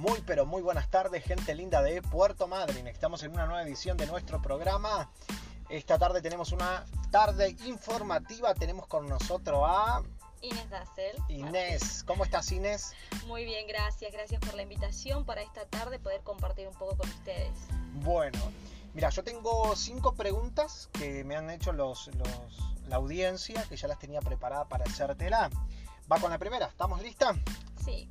Muy pero muy buenas tardes, gente linda de Puerto Madryn. Estamos en una nueva edición de nuestro programa. Esta tarde tenemos una tarde informativa. Tenemos con nosotros a Inés Dassel. Inés. ¿Cómo estás, Inés? Muy bien, gracias. Gracias por la invitación para esta tarde poder compartir un poco con ustedes. Bueno, mira, yo tengo cinco preguntas que me han hecho los, los- la audiencia, que ya las tenía preparada para hacértela. Va con la primera, ¿estamos listas? Sí.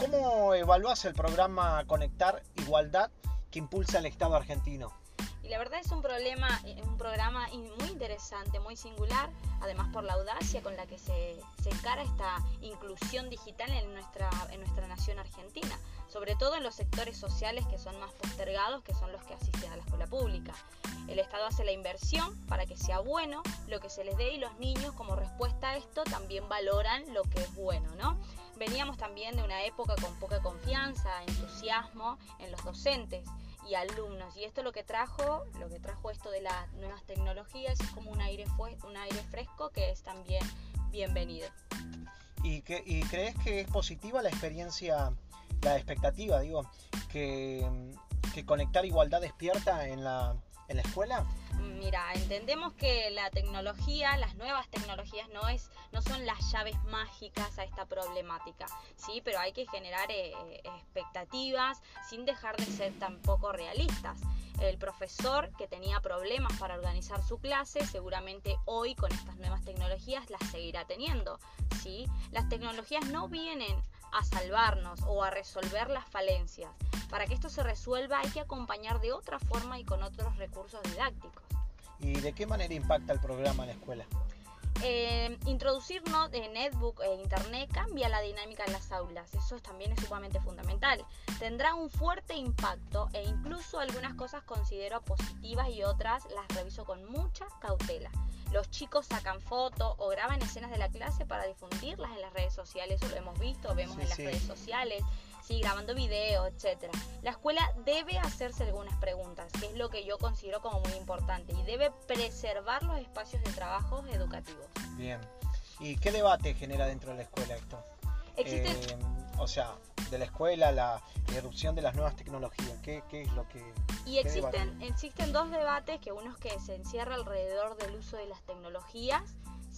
¿Cómo evaluás el programa Conectar Igualdad que impulsa el Estado argentino? Y la verdad es un problema, eh, un programa muy interesante, muy singular, además por la audacia con la que se, se encara esta inclusión digital en nuestra, en nuestra nación argentina, sobre todo en los sectores sociales que son más postergados, que son los que asisten a la escuela pública. El Estado hace la inversión para que sea bueno lo que se les dé y los niños como respuesta a esto también valoran lo que es bueno, ¿no? Veníamos también de una época con poca confianza, entusiasmo en los docentes y alumnos. Y esto lo que trajo, lo que trajo esto de las nuevas tecnologías es como un aire, fresco que es también bienvenido. ¿Y, crees que es positiva la experiencia, la expectativa, digo, que, Conectar Igualdad despierta en la escuela? Mira, entendemos que la tecnología, las nuevas tecnologías no es, no son las llaves mágicas a esta problemática, sí, pero hay que generar eh, eh, expectativas sin dejar de ser tampoco realistas. El profesor que tenía problemas para organizar su clase, seguramente hoy con estas nuevas tecnologías las seguirá teniendo, sí. Las tecnologías no vienen a salvarnos o a resolver las falencias. Para que esto se resuelva hay que acompañar de otra forma y con otros recursos didácticos. ¿Y de qué manera impacta el programa en la escuela? Eh, introducir no- eh, netbook e internet cambia la dinámica en las aulas, eso es- también es sumamente fundamental. Tendrá un fuerte impacto e incluso algunas cosas considero positivas y otras las reviso con mucha cautela. Los chicos sacan fotos o graban escenas de la clase para difundirlas en las redes sociales, eso lo hemos visto, vemos Sí, en las sí. redes sociales, sí, grabando videos, etcétera. La escuela debe hacerse algunas preguntas, que es lo que yo considero como muy importante, y debe preservar los espacios de trabajo educativos. Bien. ¿Y qué debate genera dentro de la escuela esto? Eh, o sea, de la escuela, la erupción de las nuevas tecnologías. ¿Qué, qué es lo que...? y existen, existen dos debates, que uno es que se encierra alrededor del uso de las tecnologías,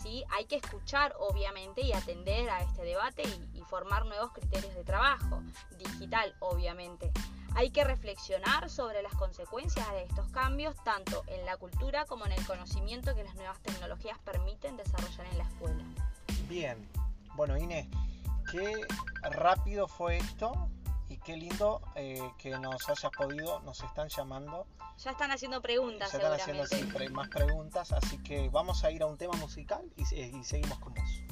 ¿sí? Hay que escuchar, obviamente, y atender a este debate y, y formar nuevos criterios de trabajo, digital, obviamente. Hay que reflexionar sobre las consecuencias de estos cambios, tanto en la cultura como en el conocimiento que las nuevas tecnologías permiten desarrollar en la escuela. Bien. Bueno, Inés, qué rápido fue esto qué lindo eh, que nos hayas podido, nos están llamando, Ya están haciendo preguntas, se están haciendo pre- más preguntas, así que vamos a ir a un tema musical y, y seguimos con vos.